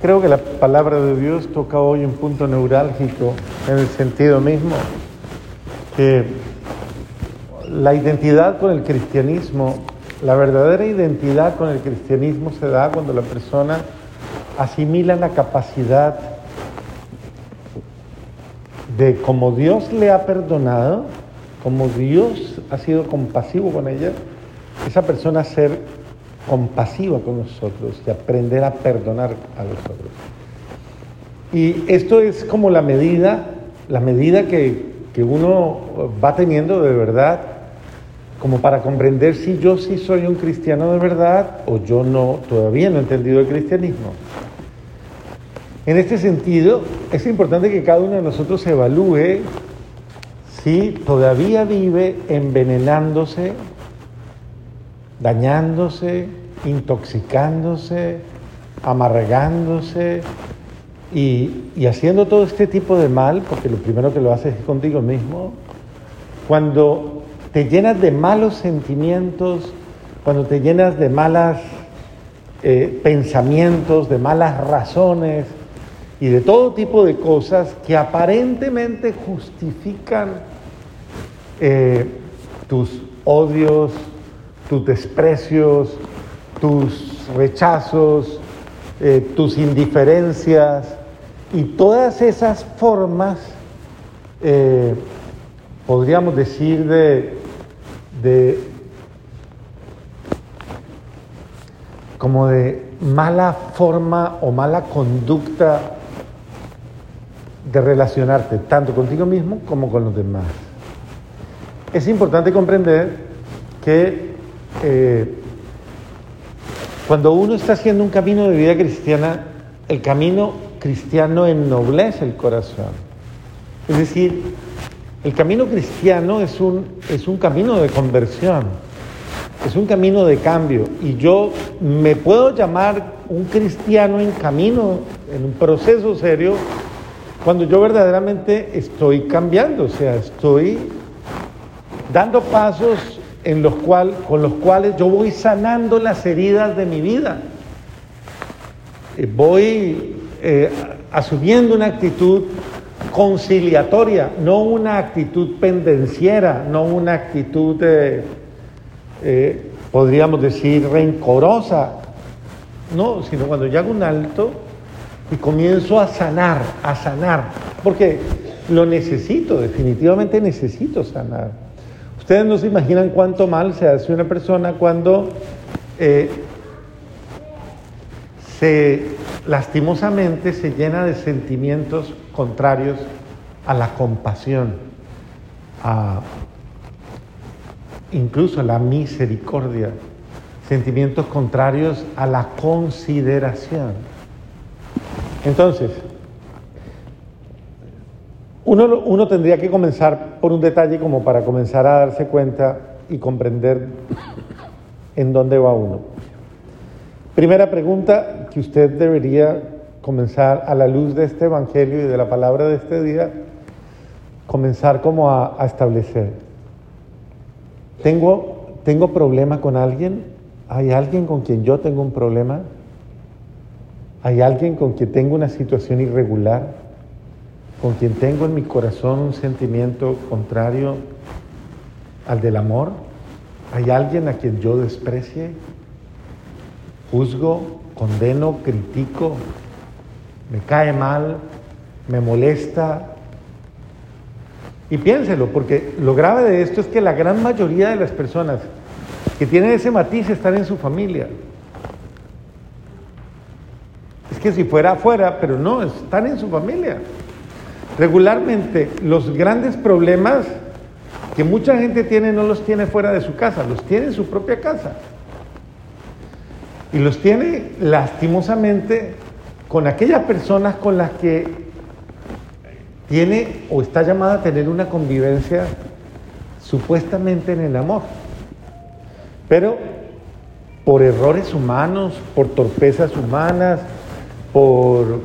Creo que la palabra de Dios toca hoy un punto neurálgico en el sentido mismo que la identidad con el cristianismo, la verdadera identidad con el cristianismo se da cuando la persona asimila la capacidad de como Dios le ha perdonado, como Dios ha sido compasivo con ella, esa persona ser compasiva con nosotros y aprender a perdonar a los otros. Y esto es como la medida, la medida que, que uno va teniendo de verdad, como para comprender si yo sí soy un cristiano de verdad o yo no, todavía no he entendido el cristianismo. En este sentido, es importante que cada uno de nosotros evalúe si todavía vive envenenándose, dañándose, intoxicándose, amargándose y, y, haciendo todo este tipo de mal, porque lo primero que lo haces es contigo mismo, cuando te llenas de malos sentimientos, cuando te llenas de malos eh, pensamientos, de malas razones y de todo tipo de cosas que aparentemente justifican eh, tus odios, tus desprecios, tus rechazos, eh, tus indiferencias y todas esas formas, eh, podríamos decir, de, de como de mala forma o mala conducta de relacionarte, tanto contigo mismo como con los demás. Es importante comprender que eh, cuando uno está haciendo un camino de vida cristiana, el camino cristiano ennoblece el corazón. Es decir, el camino cristiano es un, es un camino de conversión, es un camino de cambio. Y yo me puedo llamar un cristiano en camino, en un proceso serio, cuando yo verdaderamente estoy cambiando, o sea, estoy dando pasos en los cual, con los cuales yo voy sanando las heridas de mi vida. Eh, voy eh, asumiendo una actitud conciliatoria, no una actitud pendenciera, no una actitud, eh, podríamos decir, rencorosa, no, sino cuando yo hago un alto y comienzo a sanar, a sanar, porque lo necesito, definitivamente necesito sanar. Ustedes no se imaginan cuánto mal se hace una persona cuando eh, se lastimosamente se llena de sentimientos contrarios a la compasión, a incluso a la misericordia, sentimientos contrarios a la consideración. Entonces, uno, tendría que comenzar por un detalle como para comenzar a darse cuenta y comprender en dónde va uno. Primera pregunta que usted debería comenzar a la luz de este Evangelio y de la palabra de este día, comenzar como a, a establecer. ¿Tengo, ¿Tengo problema con alguien? ¿Hay alguien con quien yo tengo un problema? ¿Hay alguien con quien tengo una situación irregular? Con quien tengo en mi corazón un sentimiento contrario al del amor? ¿Hay alguien a quien yo desprecie? ¿Juzgo, condeno, critico? ¿Me cae mal? ¿Me molesta? Y piénselo, porque lo grave de esto es que la gran mayoría de las personas que tienen ese matiz están en su familia. Es que si fuera afuera, pero no, están en su familia. Regularmente los grandes problemas que mucha gente tiene no los tiene fuera de su casa, los tiene en su propia casa. Y los tiene lastimosamente con aquellas personas con las que tiene o está llamada a tener una convivencia supuestamente en el amor. Pero por errores humanos, por torpezas humanas, por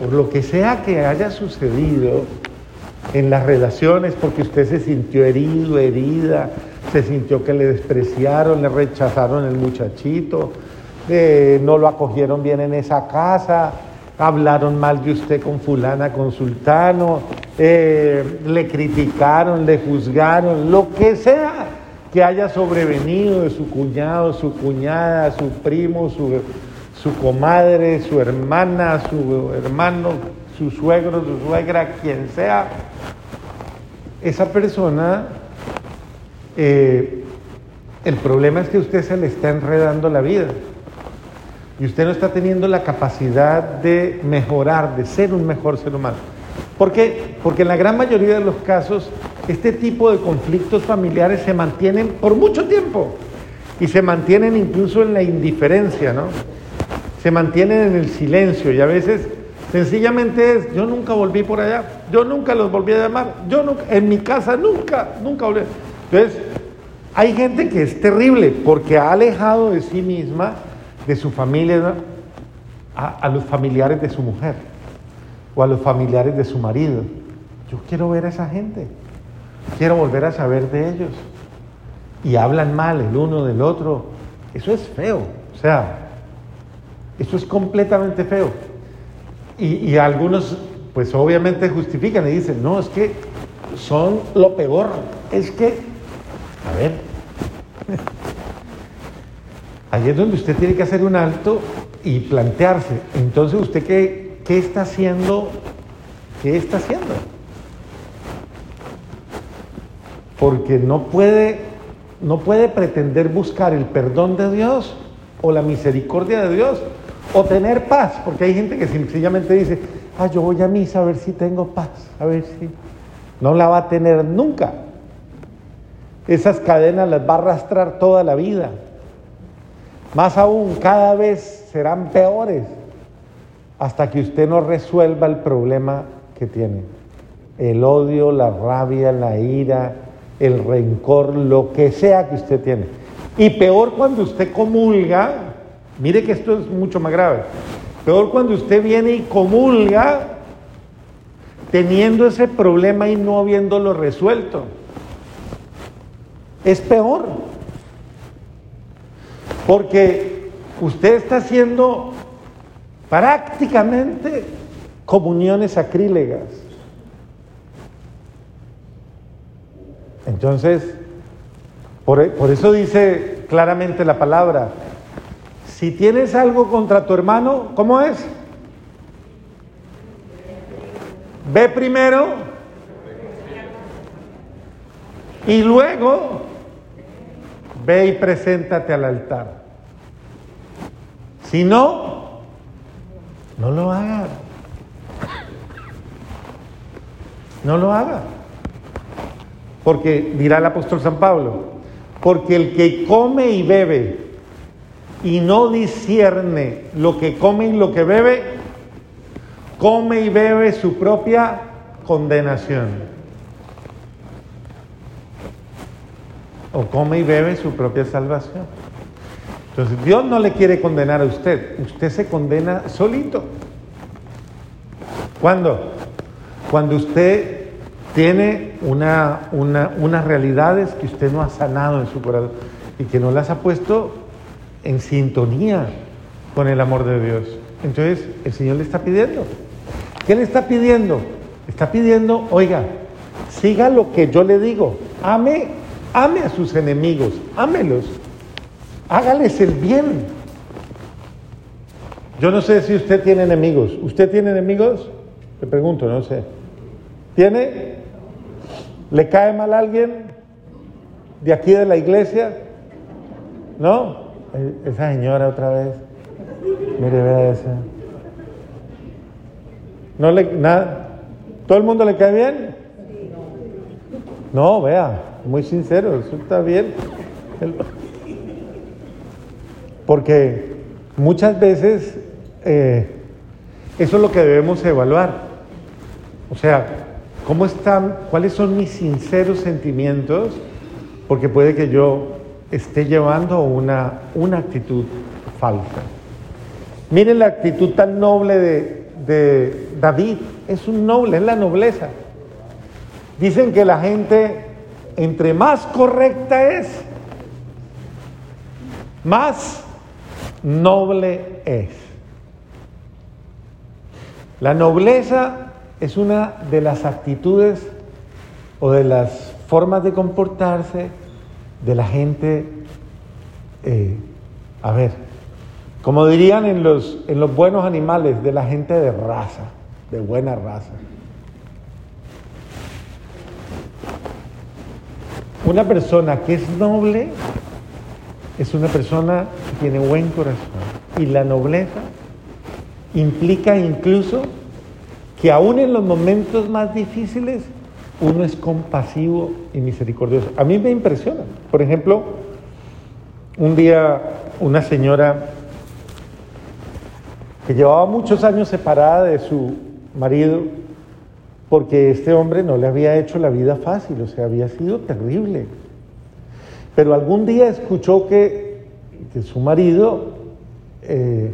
por lo que sea que haya sucedido en las relaciones, porque usted se sintió herido, herida, se sintió que le despreciaron, le rechazaron el muchachito, no lo acogieron bien en esa casa, hablaron mal de usted con fulana, con sultano, eh, le criticaron, le juzgaron, lo que sea que haya sobrevenido de su cuñado, su cuñada, su primo, su, su comadre, su hermana, su hermano, su suegro, su suegra, quien sea, esa persona, eh, el problema es que usted se le está enredando la vida y usted no está teniendo la capacidad de mejorar, de ser un mejor ser humano. ¿Por qué? Porque en la gran mayoría de los casos este tipo de conflictos familiares se mantienen por mucho tiempo y se mantienen incluso en la indiferencia, ¿no? Se mantienen en el silencio y a veces sencillamente es, yo nunca volví por allá, yo nunca los volví a llamar, yo nunca, en mi casa nunca, nunca volví. Entonces, hay gente que es terrible porque ha alejado de sí misma de su familia a, los familiares de su mujer o a los familiares de su marido. Yo quiero ver a esa gente, quiero volver a saber de ellos. Y hablan mal el uno del otro. Eso es feo, o sea, eso es completamente feo. Y, algunos, pues obviamente justifican y dicen, no, es que son lo peor, es que, a ver, Ahí es donde usted tiene que hacer un alto y plantearse, entonces usted qué, qué está haciendo, qué está haciendo. Porque no puede, no puede pretender buscar el perdón de Dios o la misericordia de Dios o tener paz, porque hay gente que sencillamente dice, ah, yo voy a misa a ver si tengo paz, a ver si no la va a tener nunca. Esas cadenas las va a arrastrar toda la vida. Más aún, cada vez serán peores hasta que usted no resuelva el problema que tiene. El odio, la rabia, la ira, el rencor, lo que sea que usted tiene. Y peor cuando usted comulga, mire que esto es mucho más grave, peor cuando usted viene y comulga teniendo ese problema y no habiéndolo resuelto. Es peor. Porque usted está haciendo prácticamente comuniones sacrílegas. Entonces, por, eso dice claramente la palabra, si tienes algo contra tu hermano, ¿cómo es? Ve primero y luego ve y preséntate al altar. Si no, no lo haga. No lo haga. Porque dirá el apóstol San Pablo, porque el que come y bebe y no discierne lo que come y lo que bebe, come y bebe su propia condenación. O come y bebe su propia salvación. Entonces Dios no le quiere condenar a usted, usted se condena solito. ¿Cuándo? Cuando usted tiene una, una, unas realidades que usted no ha sanado en su corazón y que no las ha puesto en sintonía con el amor de Dios. Entonces el Señor le está pidiendo. ¿Qué le está pidiendo? Está pidiendo, oiga, siga lo que yo le digo, ame, ame a sus enemigos, ámelos hágales el bien. Yo no sé si usted tiene enemigos. ¿Usted tiene enemigos? Le pregunto, no sé. ¿Tiene? ¿Le cae mal a alguien de aquí de la iglesia? ¿No? Eh, esa señora otra vez. Mire, vea esa. ¿No le, nada? ¿Todo el mundo le cae bien? No, vea, muy sincero, eso está bien. Porque muchas veces eh, eso es lo que debemos evaluar. O sea, ¿cómo están, cuáles son mis sinceros sentimientos? Porque puede que yo esté llevando una, una actitud falsa. Miren la actitud tan noble de, de David. Es un noble, es la nobleza. Dicen que la gente, entre más correcta es, más noble es. La nobleza es una de las actitudes o de las formas de comportarse de la gente, eh, a ver, como dirían en los, en los buenos animales, de la gente de raza, de buena raza. Una persona que es noble es una persona que tiene buen corazón. Y la nobleza implica incluso que aún en los momentos más difíciles uno es compasivo y misericordioso. A mí me impresiona. Por ejemplo, un día una señora que llevaba muchos años separada de su marido porque este hombre no le había hecho la vida fácil, o sea, había sido terrible. Pero algún día escuchó que, su marido, eh,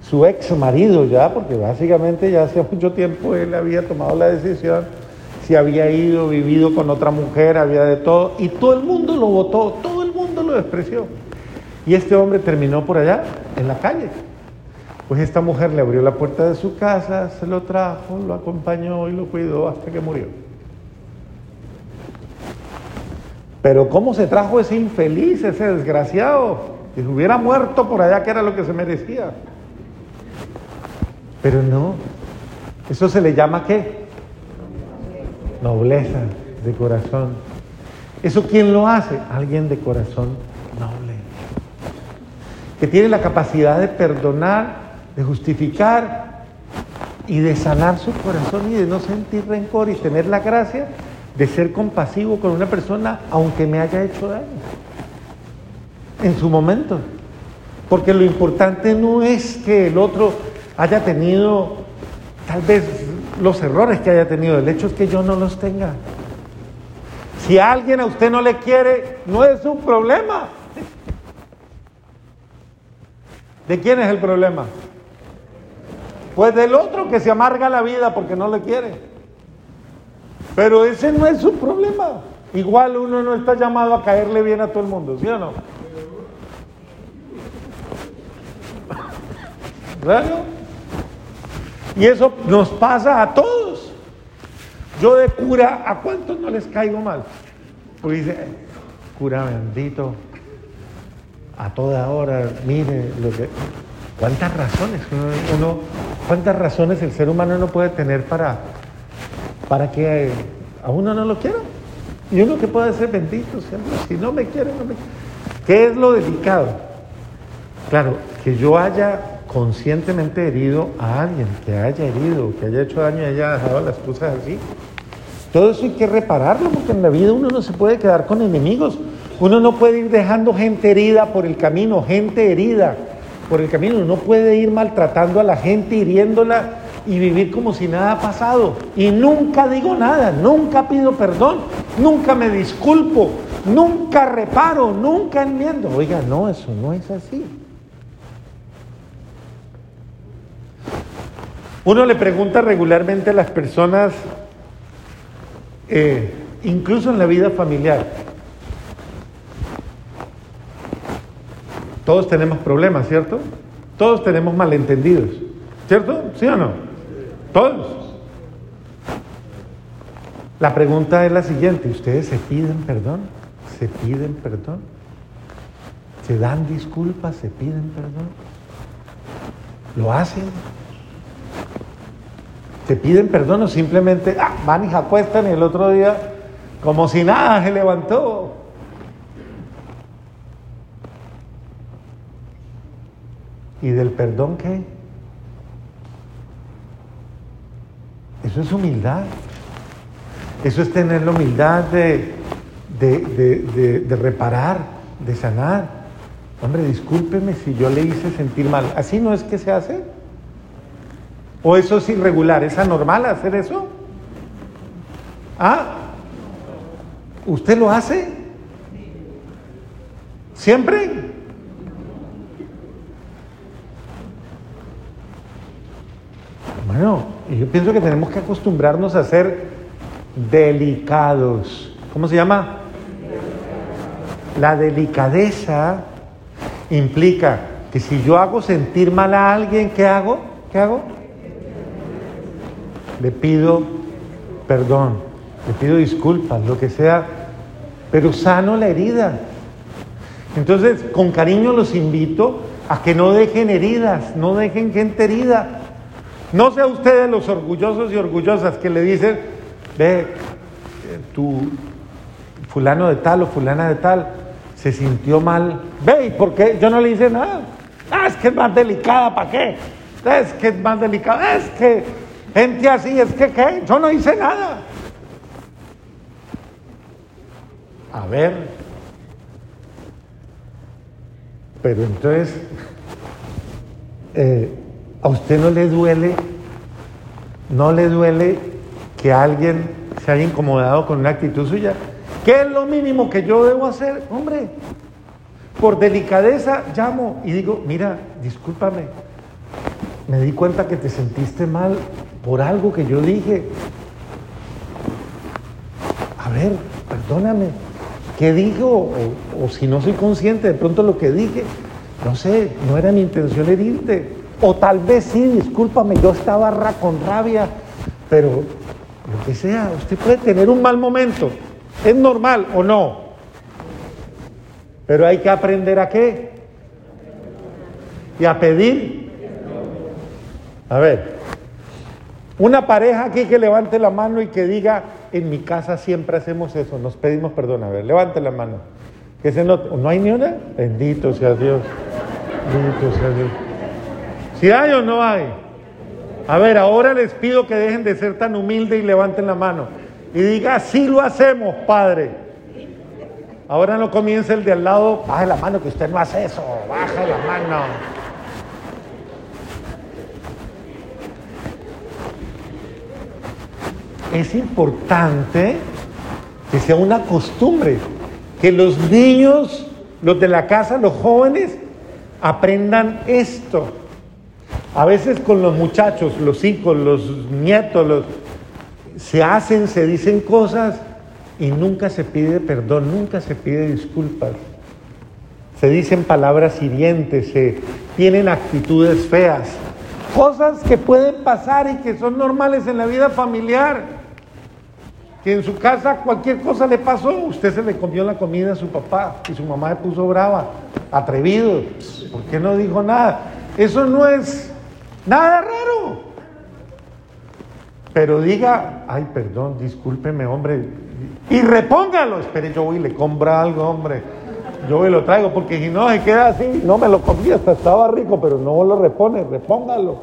su ex marido ya, porque básicamente ya hace mucho tiempo él había tomado la decisión, se había ido, vivido con otra mujer, había de todo, y todo el mundo lo votó, todo el mundo lo despreció. Y este hombre terminó por allá, en la calle. Pues esta mujer le abrió la puerta de su casa, se lo trajo, lo acompañó y lo cuidó hasta que murió. Pero ¿cómo se trajo ese infeliz, ese desgraciado? Si hubiera muerto por allá, que era lo que se merecía. Pero no, eso se le llama qué? Nobleza de corazón. ¿Eso quién lo hace? Alguien de corazón noble. Que tiene la capacidad de perdonar de justificar y de sanar su corazón y de no sentir rencor y tener la gracia de ser compasivo con una persona aunque me haya hecho daño en su momento. Porque lo importante no es que el otro haya tenido tal vez los errores que haya tenido, el hecho es que yo no los tenga. Si alguien a usted no le quiere, no es un problema. ¿De quién es el problema? Pues del otro que se amarga la vida porque no le quiere. Pero ese no es su problema. Igual uno no está llamado a caerle bien a todo el mundo, ¿sí o no? ¿Claro? Y eso nos pasa a todos. Yo de cura, ¿a cuántos no les caigo mal? Pues dice, cura bendito, a toda hora, mire lo que... ¿Cuántas razones? Uno, ¿Cuántas razones el ser humano no puede tener para, para que a uno no lo quiera? Y uno que puede ser bendito siempre. Si no me quiere, no me ¿Qué es lo delicado? Claro, que yo haya conscientemente herido a alguien, que haya herido, que haya hecho daño y haya dejado las cosas así. Todo eso hay que repararlo porque en la vida uno no se puede quedar con enemigos. Uno no puede ir dejando gente herida por el camino, gente herida por el camino. No puede ir maltratando a la gente, hiriéndola y vivir como si nada ha pasado. Y nunca digo nada, nunca pido perdón, nunca me disculpo, nunca reparo, nunca enmiendo. Oiga, no, eso no es así. Uno le pregunta regularmente a las personas, eh, incluso en la vida familiar, Todos tenemos problemas, ¿cierto? Todos tenemos malentendidos, ¿cierto? ¿Sí o no? Todos. La pregunta es la siguiente, ¿ustedes se piden perdón? ¿Se piden perdón? ¿Se dan disculpas? ¿Se piden perdón? ¿Lo hacen? ¿Se piden perdón o simplemente ah, van y acuestan y el otro día como si nada se levantó? ¿Y del perdón qué? Eso es humildad. Eso es tener la humildad de, de, reparar, de sanar. Hombre, discúlpeme si yo le hice sentir mal. ¿Así no es que se hace? ¿O eso es irregular? ¿Es anormal hacer eso? ¿Ah? ¿Usted lo hace? ¿Siempre? Bueno, yo pienso que tenemos que acostumbrarnos a ser delicados. ¿Cómo se llama? La delicadeza implica que si yo hago sentir mal a alguien, ¿qué hago? ¿Qué hago? Le pido perdón, le pido disculpas, lo que sea, pero sano la herida. Entonces, con cariño los invito a que no dejen heridas, no dejen gente herida. No sea ustedes los orgullosos y orgullosas que le dicen, ve, eh, tu fulano de tal o fulana de tal se sintió mal. Ve, ¿y por qué? Yo no le hice nada. Ah, es que es más delicada, ¿para qué? Es que es más delicada, es que gente así, es que ¿qué? Yo no hice nada. A ver. Pero entonces, eh, ¿a usted no le duele? ¿No le duele que alguien se haya incomodado con una actitud suya? ¿Qué es lo mínimo que yo debo hacer? Hombre, por delicadeza llamo y digo, mira, discúlpame, me di cuenta que te sentiste mal por algo que yo dije. A ver, perdóname, ¿qué digo? O, si no soy consciente de pronto lo que dije, no sé, no era mi intención herirte. O tal vez sí, discúlpame, yo estaba con rabia, pero lo que sea, usted puede tener un mal momento. ¿Es normal o no? Pero hay que aprender a qué? Y a pedir. A ver, una pareja aquí que levante la mano y que diga, en mi casa siempre hacemos eso, nos pedimos perdón. A ver, levante la mano. Que se no, ¿No hay ni una? Bendito sea Dios. Bendito sea Dios. ¿Si hay o no hay? A ver, ahora les pido que dejen de ser tan humildes y levanten la mano. Y diga, así lo hacemos, Padre. Ahora no comienza el de al lado, baje la mano que usted no hace eso, baje la mano. Es importante que sea una costumbre, que los niños, los de la casa, los jóvenes, aprendan esto. A veces con los muchachos, los hijos, los nietos, se hacen, se dicen cosas y nunca se pide perdón, nunca se pide disculpas. Se dicen palabras hirientes, se tienen actitudes feas, cosas que pueden pasar y que son normales en la vida familiar. En su casa cualquier cosa le pasó, usted se le comió la comida a su papá y su mamá le puso brava, atrevido, ¿por qué no dijo nada? Eso no es nada raro. Pero diga, ay, perdón, discúlpeme, hombre, y repóngalo. Espere, yo voy y le compro algo, hombre. Yo voy y lo traigo, porque si no se queda así, no me lo comí, hasta estaba rico, pero no lo repone, repóngalo.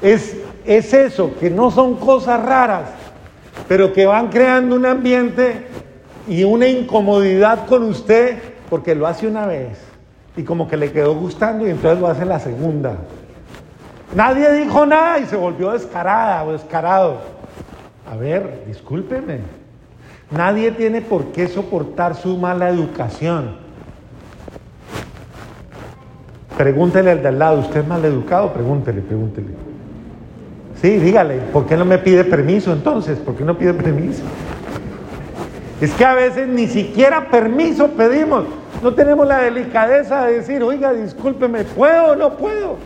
Es, es eso, que no son cosas raras, pero que van creando un ambiente y una incomodidad con usted porque lo hace una vez y como que le quedó gustando y entonces lo hace la segunda. Nadie dijo nada y se volvió descarada o descarado. A ver, discúlpeme. Nadie tiene por qué soportar su mala educación. Pregúntele al de al lado, ¿usted es mal educado? Pregúntele, pregúntele. Sí, dígale, ¿por qué no me pide permiso entonces? ¿Por qué no pide permiso? Es que a veces ni siquiera permiso pedimos. No tenemos la delicadeza de decir, oiga, discúlpeme, ¿puedo o no puedo?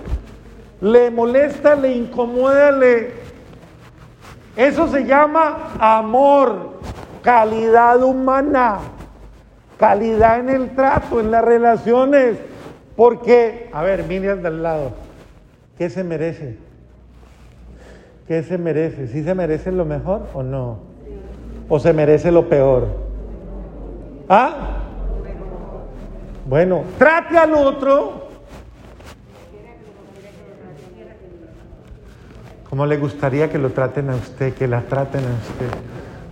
Le molesta, le incomoda, le, eso se llama amor, calidad humana, calidad en el trato, en las relaciones. Porque, a ver, mire al lado, ¿qué se merece? ¿Qué se merece? ¿Sí se merece lo mejor o no? ¿O se merece lo peor? ¿Ah? Bueno, trate al otro ¿Cómo le gustaría que lo traten a usted, que la traten a usted?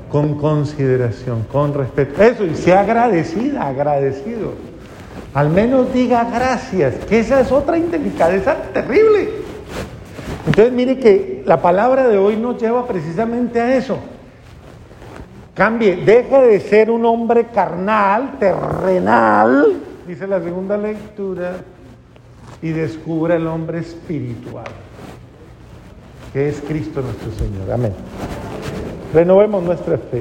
Con consideración, con respeto. Eso, y sea agradecida, agradecido. Al menos diga gracias, que esa es otra indelicadeza terrible. Entonces mire que la palabra de hoy nos lleva precisamente a eso. Cambie, deje de ser un hombre carnal, terrenal, dice la segunda lectura, y descubra el hombre espiritual que es Cristo nuestro Señor. Amén. Renovemos nuestra fe.